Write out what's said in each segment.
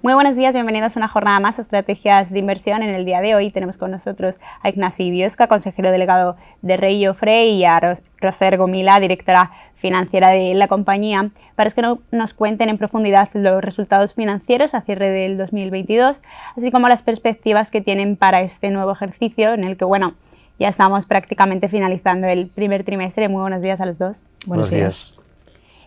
Muy buenos días, bienvenidos a una jornada más de estrategias de inversión. En el día de hoy tenemos con nosotros a Ignacio Biosca, consejero delegado de Rey Frey, y a Roser Gomila, directora financiera de la compañía, para que nos cuenten en profundidad los resultados financieros a cierre del 2022, así como las perspectivas que tienen para este nuevo ejercicio, en el que, bueno, ya estamos prácticamente finalizando el primer trimestre. Muy buenos días a los dos. Buenos, días.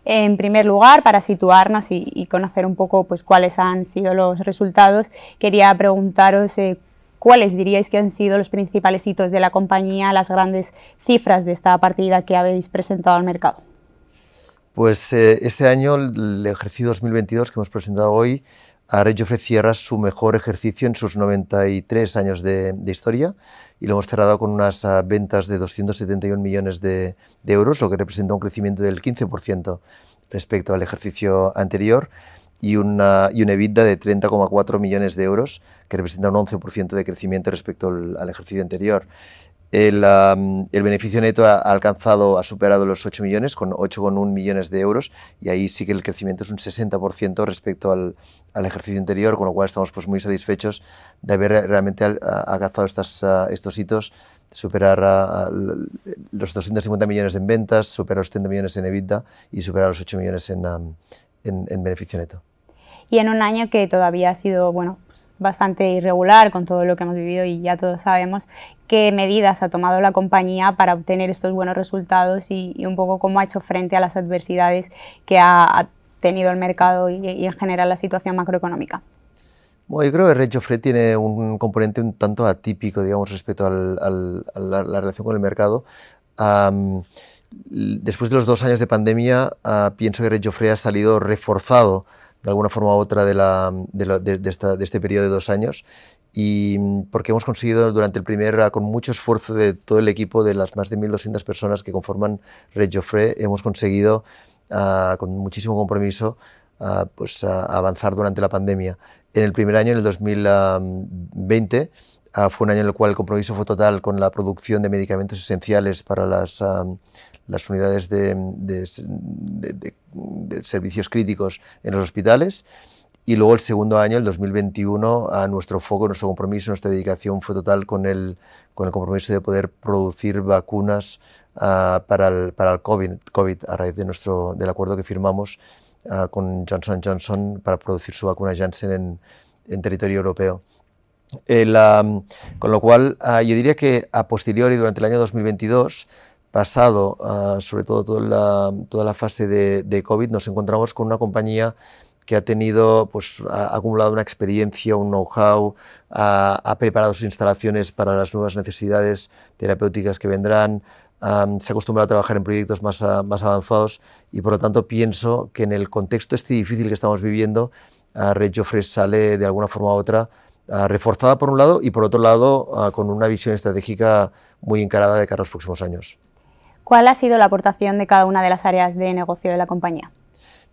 En primer lugar, para situarnos y, conocer un poco pues, cuáles han sido los resultados, quería preguntaros eh, cuáles diríais que han sido los principales hitos de la compañía, las grandes cifras de esta partida que habéis presentado al mercado. Pues eh, este año, el ejercicio 2022 que hemos presentado hoy, a Reggio su mejor ejercicio en sus 93 años de, historia y lo hemos cerrado con unas ah, ventas de 271 millones de, euros, lo que representa un crecimiento del 15% respecto al ejercicio anterior y una, y una EBITDA de 30,4 millones de euros, que representa un 11% de crecimiento respecto al ejercicio anterior. El, beneficio neto ha, alcanzado, ha superado los 8 millones, con 8,1 millones de euros, y ahí sí que el crecimiento es un 60% respecto al, ejercicio anterior, con lo cual estamos pues, muy satisfechos de haber realmente alcanzado estas, estos hitos, superar los 250 millones en ventas, superar los 70 millones en EBITDA y superar los 8 millones en, en beneficio neto y en un año que todavía ha sido bueno, pues bastante irregular con todo lo que hemos vivido y ya todos sabemos qué medidas ha tomado la compañía para obtener estos buenos resultados y, un poco cómo ha hecho frente a las adversidades que ha, tenido el mercado y, en general la situación macroeconómica. Bueno, yo creo que Fred tiene un componente un tanto atípico, digamos, respecto a la, relación con el mercado. después de los dos años de pandemia, ah, pienso que Fred ha salido reforzado de alguna forma u otra de, la, de, de, este periodo de dos años y porque hemos conseguido durante el primer, con mucho esfuerzo de todo el equipo de las más de 1.200 personas que conforman Red Joffre, hemos conseguido ah, con muchísimo compromiso ah, pues, avanzar durante la pandemia. En el primer año, en el 2020, ah, fue un año en el cual el compromiso fue total con la producción de medicamentos esenciales para las las unidades de, servicios críticos en los hospitales. Y luego el segundo año, el 2021, a nuestro foco, nuestro compromiso, nuestra dedicación fue total con el, con el compromiso de poder producir vacunas ah, para, el, para el COVID, COVID, a raíz de nuestro, del acuerdo que firmamos ah, con Johnson Johnson para producir su vacuna Janssen en, en territorio europeo. con lo cual, ah, yo diría que a posteriori, durante el año 2022, pasado, ah, sobre todo toda la, toda la fase de, de, COVID, nos encontramos con una compañía que ha tenido, pues, ha acumulado una experiencia, un know-how, ha, preparado sus instalaciones para las nuevas necesidades terapéuticas que vendrán, se ha acostumbrado a trabajar en proyectos más, más avanzados y por lo tanto pienso que en el contexto este difícil que estamos viviendo, uh, Red sale de alguna forma u otra reforzada por un lado y por otro lado con una visión estratégica muy encarada de cara a los próximos años. ¿Cuál ha sido la aportación de cada una de las áreas de negocio de la compañía?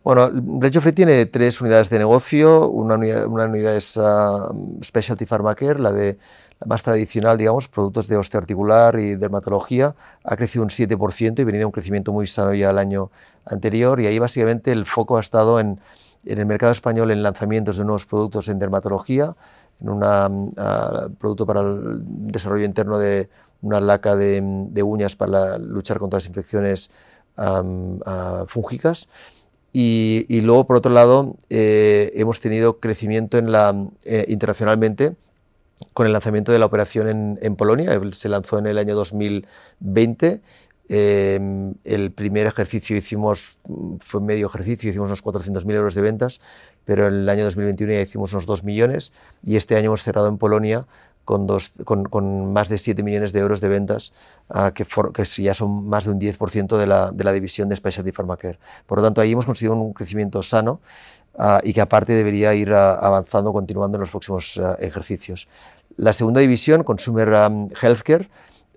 Bueno, Reggio tiene tres unidades de negocio. Una unidad, es ah, Specialty Pharmacare, la de la más tradicional, digamos, productos de osteoarticular y dermatología. Ha crecido un 7% y venido un crecimiento muy sano ya el año anterior. Y ahí básicamente el foco ha estado en, el mercado español en lanzamientos de nuevos productos en dermatología, en un ah, producto para el desarrollo interno de una laca de, uñas para luchar contra las infecciones fúngicas. Y, luego, por otro lado, eh, hemos tenido crecimiento eh, internacionalmente con el lanzamiento de la operación en, Polonia. Se lanzó en el año 2020. Em, el primer ejercicio hicimos, fue medio ejercicio, hicimos unos 400.000 euros de ventas, pero en el año 2021 ya hicimos unos 2 millones y este año hemos cerrado en Polonia con, dos, con, con, más de 7 millones de euros de ventas, uh, que, for, ya son más de un 10% de la, de la, división de Specialty Pharmacare. Por lo tanto, ahí hemos conseguido un crecimiento sano uh, y que aparte debería ir uh, avanzando, continuando en los próximos ejercicios. La segunda división, Consumer um, Healthcare,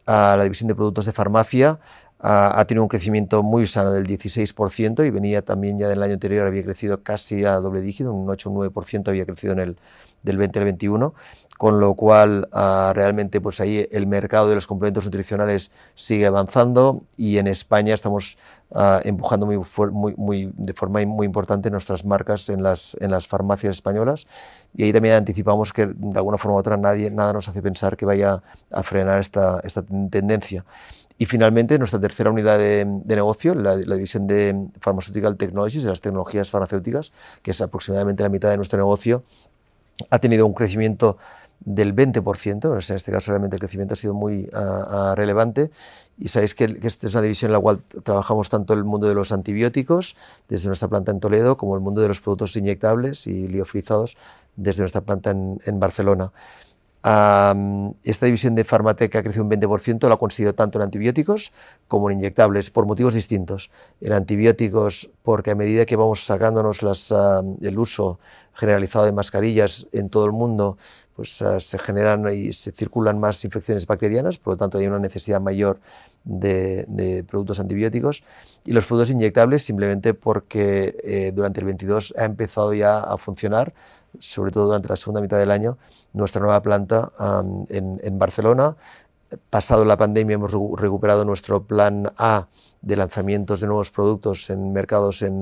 la división de productos de farmacia, ha, tenido un crecimiento muy sano del 16% y venía también ya del año anterior, había crecido casi a doble dígito, un 8 o 9% había crecido en el del 20 al 21, con lo cual ah, realmente pues ahí el mercado de los complementos nutricionales sigue avanzando y en España estamos ah, empujando muy, muy, muy, de forma muy importante nuestras marcas en las, en las farmacias españolas y ahí también anticipamos que de alguna forma u otra nadie, nada nos hace pensar que vaya a frenar esta, esta tendencia. Y finalmente, nuestra tercera unidad de, negocio, la, división de Pharmaceutical Technologies, de las tecnologías farmacéuticas, que es aproximadamente la mitad de nuestro negocio, ha tenido un crecimiento del 20%, en este caso realmente el crecimiento ha sido muy relevante. Y sabéis que, esta es una división en la cual trabajamos tanto el mundo de los antibióticos desde nuestra planta en Toledo como el mundo de los productos inyectables y liofilizados desde nuestra planta en Barcelona esta división de Farmatec ha crecido un 20%, lo ha conseguido tanto en antibióticos como en inyectables, por motivos distintos. En antibióticos, porque a medida que vamos sacándonos las, el uso generalizado de mascarillas en todo el mundo, pues se generan y se circulan más infecciones bacterianas, por lo tanto hay una necesidad mayor de, productos antibióticos. Y los productos inyectables simplemente porque eh, durante el 22 ha empezado ya a funcionar, sobre todo durante la segunda mitad del año, nuestra nueva planta en, Barcelona. Pasado la pandemia hemos recuperado nuestro plan A de lanzamientos de nuevos productos en mercados en,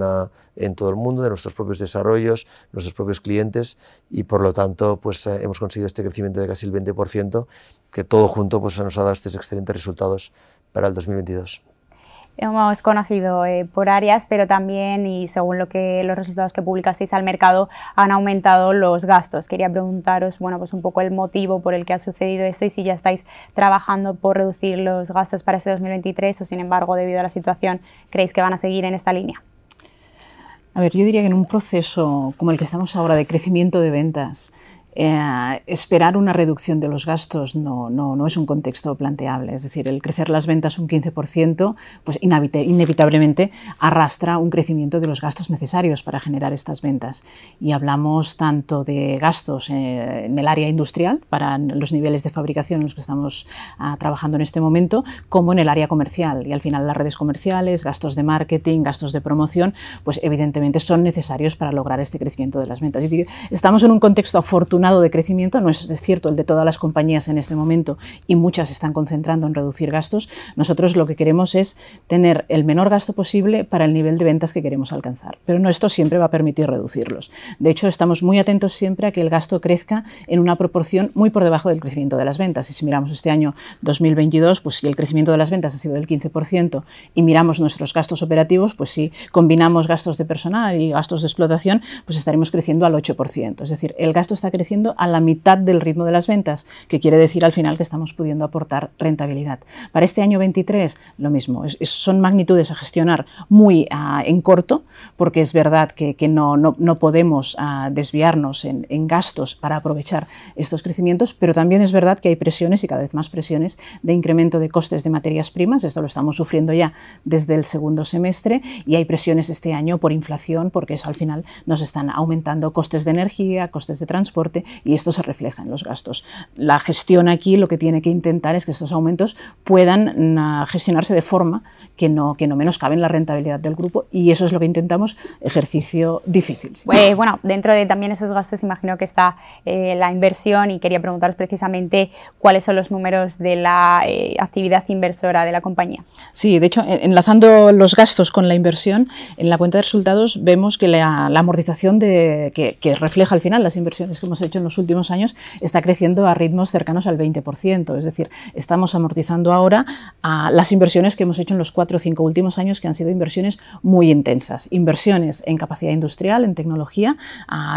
en, todo el mundo, de nuestros propios desarrollos, nuestros propios clientes y por lo tanto pues, eh, hemos conseguido este crecimiento de casi el 20% que todo junto pues, nos ha dado estos excelentes resultados para el 2022 hemos conocido eh, por áreas, pero también, y según lo que los resultados que publicasteis al mercado, han aumentado los gastos. Quería preguntaros, bueno, pues un poco el motivo por el que ha sucedido esto y si ya estáis trabajando por reducir los gastos para este 2023 o, sin embargo, debido a la situación, creéis que van a seguir en esta línea. A ver, yo diría que en un proceso como el que estamos ahora de crecimiento de ventas, eh, esperar una reducción de los gastos no, no, no, es un contexto planteable. Es decir, el crecer las ventas un 15%, pues inevitablemente arrastra un crecimiento de los gastos necesarios para generar estas ventas. Y hablamos tanto de gastos eh, en el área industrial, para los niveles de fabricación en los que estamos ah, trabajando en este momento, como en el área comercial. Y al final las redes comerciales, gastos de marketing, gastos de promoción, pues evidentemente son necesarios para lograr este crecimiento de las ventas. Es decir, estamos en un contexto afortunado de crecimiento, no es, cierto el de todas las compañías en este momento y muchas están concentrando en reducir gastos, nosotros lo que queremos es tener el menor gasto posible para el nivel de ventas que queremos alcanzar. Pero no esto siempre va a permitir reducirlos. De hecho, estamos muy atentos siempre a que el gasto crezca en una proporción muy por debajo del crecimiento de las ventas. Y si miramos este año 2022, pues si el crecimiento de las ventas ha sido del 15% y miramos nuestros gastos operativos, pues si combinamos gastos de personal y gastos de explotación, pues estaremos creciendo al 8%. Es decir, el gasto está creciendo a la mitad del ritmo de las ventas, que quiere decir al final que estamos pudiendo aportar rentabilidad. Para este año 23, lo mismo, son magnitudes a gestionar muy ah, en corto, porque es verdad que, no, no, podemos ah, desviarnos en, gastos para aprovechar estos crecimientos, pero también es verdad que hay presiones y cada vez más presiones de incremento de costes de materias primas, esto lo estamos sufriendo ya desde el segundo semestre, y hay presiones este año por inflación, porque eso al final nos están aumentando costes de energía, costes de transporte, y esto se refleja en los gastos. La gestión aquí lo que tiene que intentar es que estos aumentos puedan mm, gestionarse de forma que no, que no menoscaben la rentabilidad del grupo y eso es lo que intentamos, ejercicio difícil. Eh, bueno, dentro de también esos gastos imagino que está eh, la inversión y quería preguntaros precisamente cuáles son los números de la eh, actividad inversora de la compañía. Sí, de hecho, enlazando los gastos con la inversión, en la cuenta de resultados vemos que la, amortización de, que, que refleja al final las inversiones que hemos hecho hecho en los últimos años está creciendo a ritmos cercanos al 20%. Es decir, estamos amortizando ahora las inversiones que hemos hecho en los cuatro o cinco últimos años, que han sido inversiones muy intensas. Inversiones en capacidad industrial, en tecnología,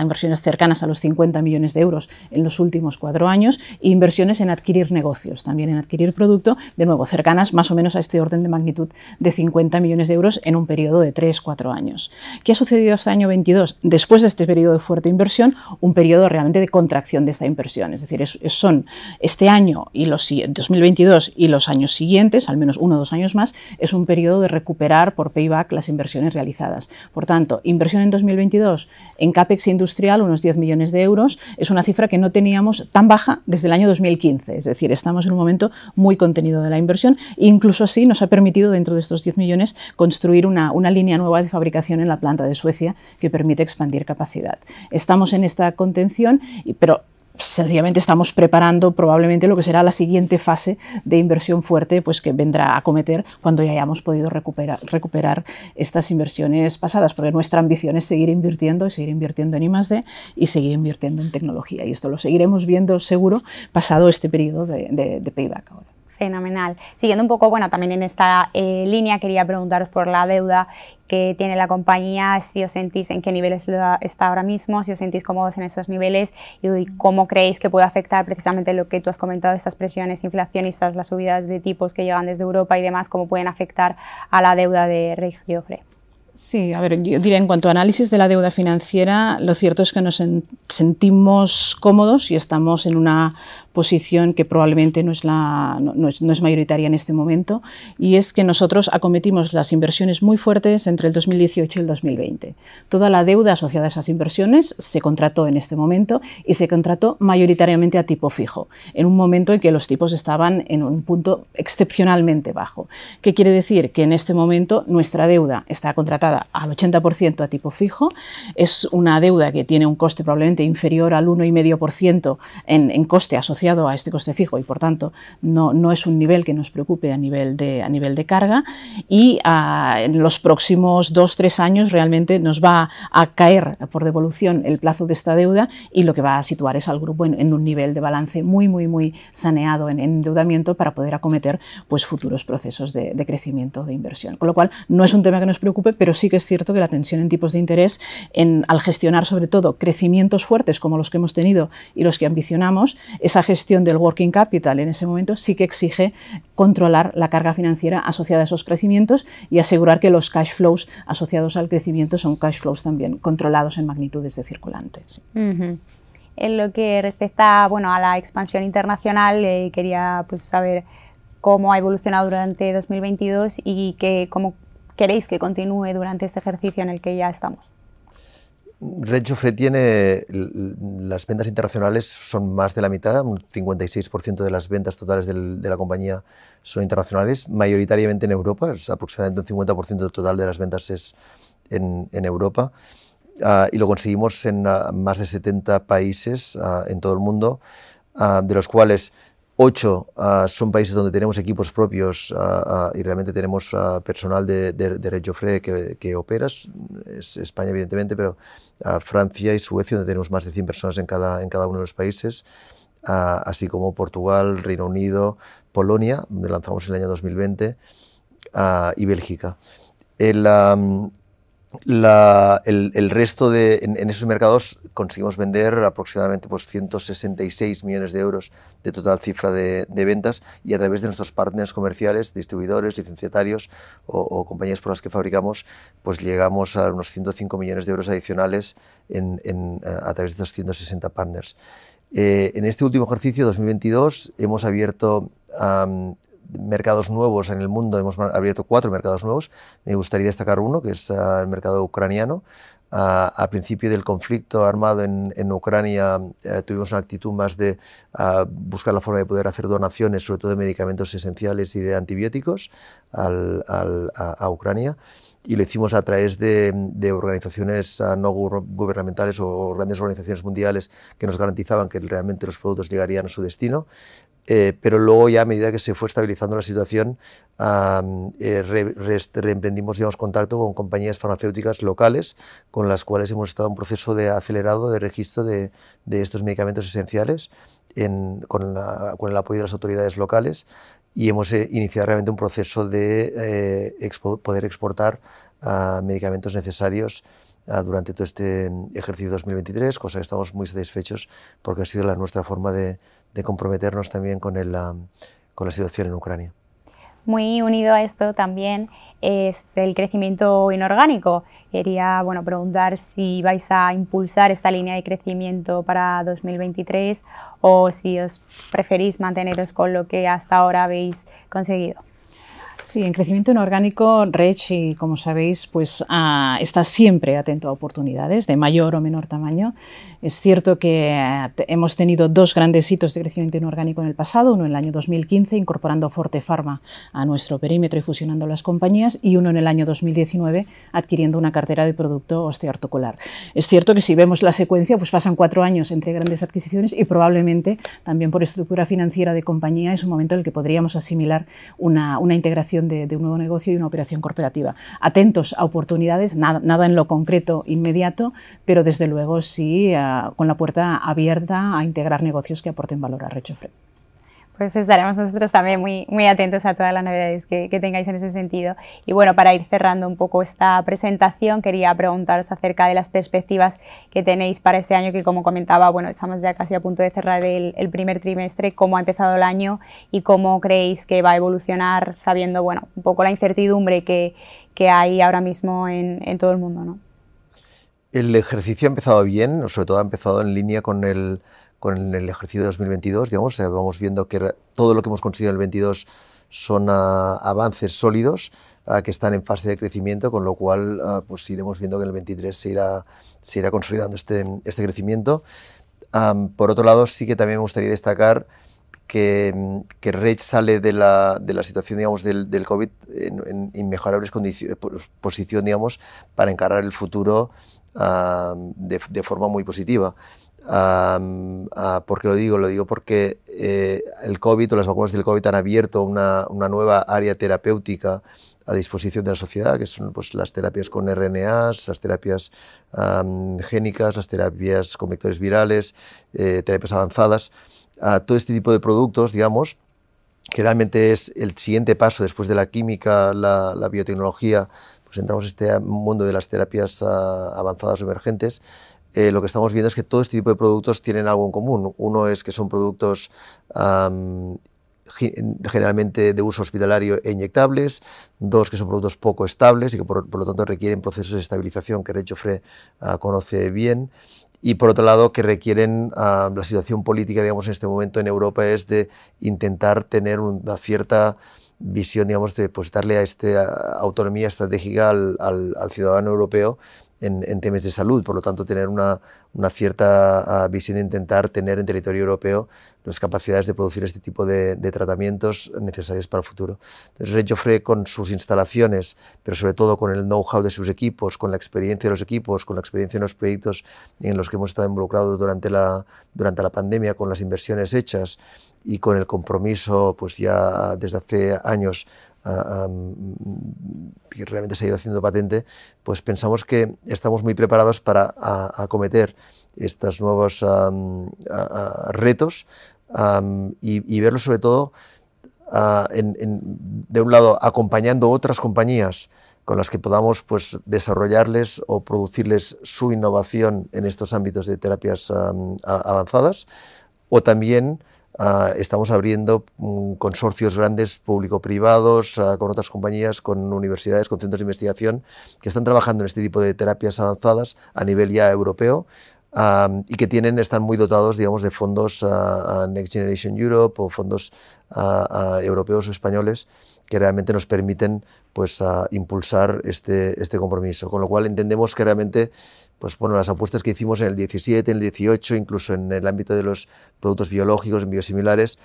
inversiones cercanas a los 50 millones de euros en los últimos cuatro años, e inversiones en adquirir negocios, también en adquirir producto, de nuevo, cercanas más o menos a este orden de magnitud de 50 millones de euros en un periodo de 3-4 años. ¿Qué ha sucedido este año 22? Después de este periodo de fuerte inversión, un periodo realmente de contracción de esta inversión. Es decir, son este año y los 2022 y los años siguientes, al menos uno o dos años más, es un periodo de recuperar por payback las inversiones realizadas. Por tanto, inversión en 2022 en CAPEX industrial, unos 10 millones de euros, es una cifra que no teníamos tan baja desde el año 2015. Es decir, estamos en un momento muy contenido de la inversión e incluso así nos ha permitido dentro de estos 10 millones construir una, una línea nueva de fabricación en la planta de Suecia que permite expandir capacidad. Estamos en esta contención, pero sencillamente estamos preparando probablemente lo que será la siguiente fase de inversión fuerte pues que vendrá a cometer cuando ya hayamos podido recuperar, estas inversiones pasadas, porque nuestra ambición es seguir invirtiendo y seguir invirtiendo en I+.D. y seguir invirtiendo en tecnología. Y esto lo seguiremos viendo seguro pasado este periodo de, de payback ahora. Fenomenal. Siguiendo un poco, bueno, también en esta eh, línea quería preguntaros por la deuda que tiene la compañía, si os sentís en qué niveles está ahora mismo, si os sentís cómodos en esos niveles y cómo creéis que puede afectar precisamente lo que tú has comentado, estas presiones inflacionistas, las subidas de tipos que llegan desde Europa y demás, cómo pueden afectar a la deuda de Regiofre. Sí, a ver, yo diría en cuanto a análisis de la deuda financiera, lo cierto es que nos sentimos cómodos y estamos en una posición que probablemente no es, la, no, es, mayoritaria en este momento, y es que nosotros acometimos las inversiones muy fuertes entre el 2018 y el 2020. Toda la deuda asociada a esas inversiones se contrató en este momento y se contrató mayoritariamente a tipo fijo, en un momento en que los tipos estaban en un punto excepcionalmente bajo. ¿Qué quiere decir? Que en este momento nuestra deuda está contratada al 80% a tipo fijo, es una deuda que tiene un coste probablemente inferior al 1,5% en, en coste asociado a este coste fijo y por tanto no, no es un nivel que nos preocupe a nivel de, a nivel de carga y ah, en los próximos dos, tres años realmente nos va a caer por devolución el plazo de esta deuda y lo que va a situar es al grupo en, un nivel de balance muy, muy, muy saneado en, endeudamiento para poder acometer pues, futuros procesos de, de crecimiento de inversión. Con lo cual, no es un tema que nos preocupe, pero sí que es cierto que la tensión en tipos de interés, en, al gestionar sobre todo crecimientos fuertes como los que hemos tenido y los que ambicionamos, esa gestión del working capital en ese momento sí que exige controlar la carga financiera asociada a esos crecimientos y asegurar que los cash flows asociados al crecimiento son cash flows también controlados en magnitudes de circulantes. En lo que respecta bueno, a la expansión internacional, eh, quería pues, saber cómo ha evolucionado durante 2022 y que, cómo queréis que continúe durante este ejercicio en el que ya estamos. Red Joffre tiene las ventas internacionales son más de la mitad, un 56% de las ventas totales de la compañía son internacionales, mayoritariamente en Europa, es aproximadamente un 50% total de las ventas es en, Europa. Ah, y lo conseguimos en ah, más de 70 países ah, en todo el mundo, de los cuales Ocho ah, son países donde tenemos equipos propios ah, ah, y realmente tenemos personal de, de, de que, que, opera. Es España, evidentemente, pero Francia y Suecia, donde tenemos más de 100 personas en cada, en cada uno de los países, así como Portugal, Reino Unido, Polonia, donde lanzamos el año 2020, y Bélgica. El, resto de, en, esos mercados conseguimos vender aproximadamente pues, 166 millones de euros de total cifra de, ventas y a través de nuestros partners comerciales, distribuidores, licenciatarios o, compañías por las que fabricamos, pues llegamos a unos 105 millones de euros adicionales en, a través de estos 160 partners. Eh, en este último ejercicio, 2022, hemos abierto mercados nuevos en el mundo, hemos abierto cuatro mercados nuevos. Me gustaría destacar uno, que es ah, el mercado ucraniano. Uh, al principio del conflicto armado en, Ucrania eh, tuvimos una actitud más de ah, buscar la forma de poder hacer donaciones, sobre todo de medicamentos esenciales y de antibióticos a, Ucrania. Y lo hicimos a través de organizaciones no gubernamentales o grandes organizaciones mundiales que nos garantizaban que realmente los productos llegarían a su destino. Eh, pero luego ya a medida que se fue estabilizando la situación, eh, reemprendimos digamos, contacto con compañías farmacéuticas locales con las cuales hemos estado en un proceso de acelerado de registro de, de estos medicamentos esenciales en, con, con, el apoyo de las autoridades locales y hemos eh, iniciado realmente un proceso de poder exportar medicamentos necesarios durante todo este ejercicio 2023, cosa que estamos muy satisfechos porque ha sido la, nuestra forma de, de comprometernos también con, el, con la situación en Ucrania. Muy unido a esto también es el crecimiento inorgánico. Quería bueno, preguntar si vais a impulsar esta línea de crecimiento para 2023 o si os preferís manteneros con lo que hasta ahora habéis conseguido. Sí, en crecimiento inorgánico, Rech, como sabéis, pues ah, está siempre atento a oportunidades de mayor o menor tamaño. Es cierto que eh, hemos tenido dos grandes hitos de crecimiento inorgánico en el pasado, uno en el año 2015 incorporando Forte Pharma a nuestro perímetro y fusionando las compañías y uno en el año 2019 adquiriendo una cartera de producto osteoarticular. Es cierto que si vemos la secuencia, pues pasan cuatro años entre grandes adquisiciones y probablemente también por estructura financiera de compañía es un momento en el que podríamos asimilar una, una integración de, un nuevo negocio y una operación corporativa. Atentos a oportunidades, nada, en lo concreto inmediato, pero desde luego sí eh, con la puerta abierta a integrar negocios que aporten valor a Rechofre pues estaremos nosotros también muy, muy atentos a todas las novedades que, tengáis en ese sentido. Y bueno, para ir cerrando un poco esta presentación, quería preguntaros acerca de las perspectivas que tenéis para este año, que como comentaba, bueno, estamos ya casi a punto de cerrar el, el primer trimestre, cómo ha empezado el año y cómo creéis que va a evolucionar, sabiendo, bueno, un poco la incertidumbre que, que hay ahora mismo en, en todo el mundo, ¿no? El ejercicio ha empezado bien, sobre todo ha empezado en línea con el con el ejercicio de 2022, digamos, vamos viendo que todo lo que hemos conseguido en el 22 son ah, avances sólidos ah, que están en fase de crecimiento, con lo cual ah, pues iremos viendo que en el 23 se irá, se irá consolidando este, este crecimiento. por otro lado, sí que también me gustaría destacar que, que Rage sale de la, de la situación digamos, del, del COVID en, en inmejorables posición digamos, para encarar el futuro de, de, forma muy positiva. ¿Por qué lo digo? Lo digo porque eh, el COVID o las vacunas del COVID han abierto una, una, nueva área terapéutica a disposición de la sociedad, que son pues, las terapias con RNAs, las terapias génicas, las terapias con vectores virales, eh, terapias avanzadas. todo este tipo de productos, digamos, que realmente es el siguiente paso después de la química, la, la biotecnología, pues entramos en este mundo de las terapias ah, avanzadas o emergentes, eh, lo que estamos viendo es que todo este tipo de productos tienen algo en común. Uno es que son productos generalmente de uso hospitalario e inyectables, dos que son productos poco estables y que por, lo tanto requieren procesos de estabilización que Rechofre uh, conoce bien, y por otro lado que requieren, uh, la situación política digamos en este momento en Europa es de intentar tener una cierta visión, digamos, de pues, darle a esta autonomía estratégica al ciudadano europeo en, temas de salud, por lo tanto tener una, una cierta ah, visión de intentar tener en territorio europeo las capacidades de producir este tipo de, tratamientos necesarios para el futuro. Entonces, Red con sus instalaciones, pero sobre todo con el know-how de sus equipos, con la experiencia de los equipos, con la experiencia en los proyectos en los que hemos estado involucrados durante la, durante la pandemia, con las inversiones hechas y con el compromiso, pues ya desde hace años que realmente se ha ido haciendo patente, pues pensamos que estamos muy preparados para acometer estos nuevos retos y, verlos sobre todo de un lado acompañando otras compañías con las que podamos pues, desarrollarles o producirles su innovación en estos ámbitos de terapias avanzadas. O también estamos abriendo mm, consorcios grandes público-privados con otras compañías, con universidades, con centros de investigación que están trabajando en este tipo de terapias avanzadas a nivel ya europeo y que tienen, están muy dotados digamos, de fondos a Next Generation Europe o fondos europeos o españoles que realmente nos permiten pues, impulsar este, este compromiso. Con lo cual entendemos que realmente pues bueno, las apuestas que hicimos en el 17, en el 18, incluso en el ámbito de los productos biológicos, en biosimilares,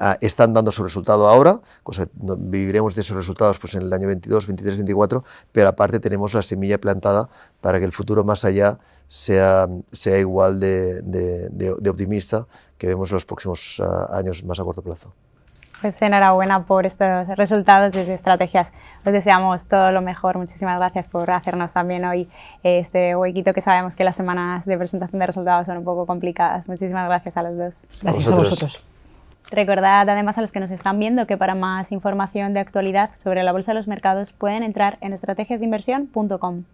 ah, están dando su resultado ahora, cosa, viviremos de esos resultados pues, en el año 22, 23, 24, pero aparte tenemos la semilla plantada para que el futuro más allá sea, sea igual de, de, de, optimista que vemos en los próximos ah, años más a corto plazo. Pues enhorabuena por estos resultados desde Estrategias. Os deseamos todo lo mejor. Muchísimas gracias por hacernos también hoy este huequito que sabemos que las semanas de presentación de resultados son un poco complicadas. Muchísimas gracias a los dos. Gracias a vosotros. Recordad además a los que nos están viendo que para más información de actualidad sobre la bolsa de los mercados pueden entrar en estrategiasdeinversión.com.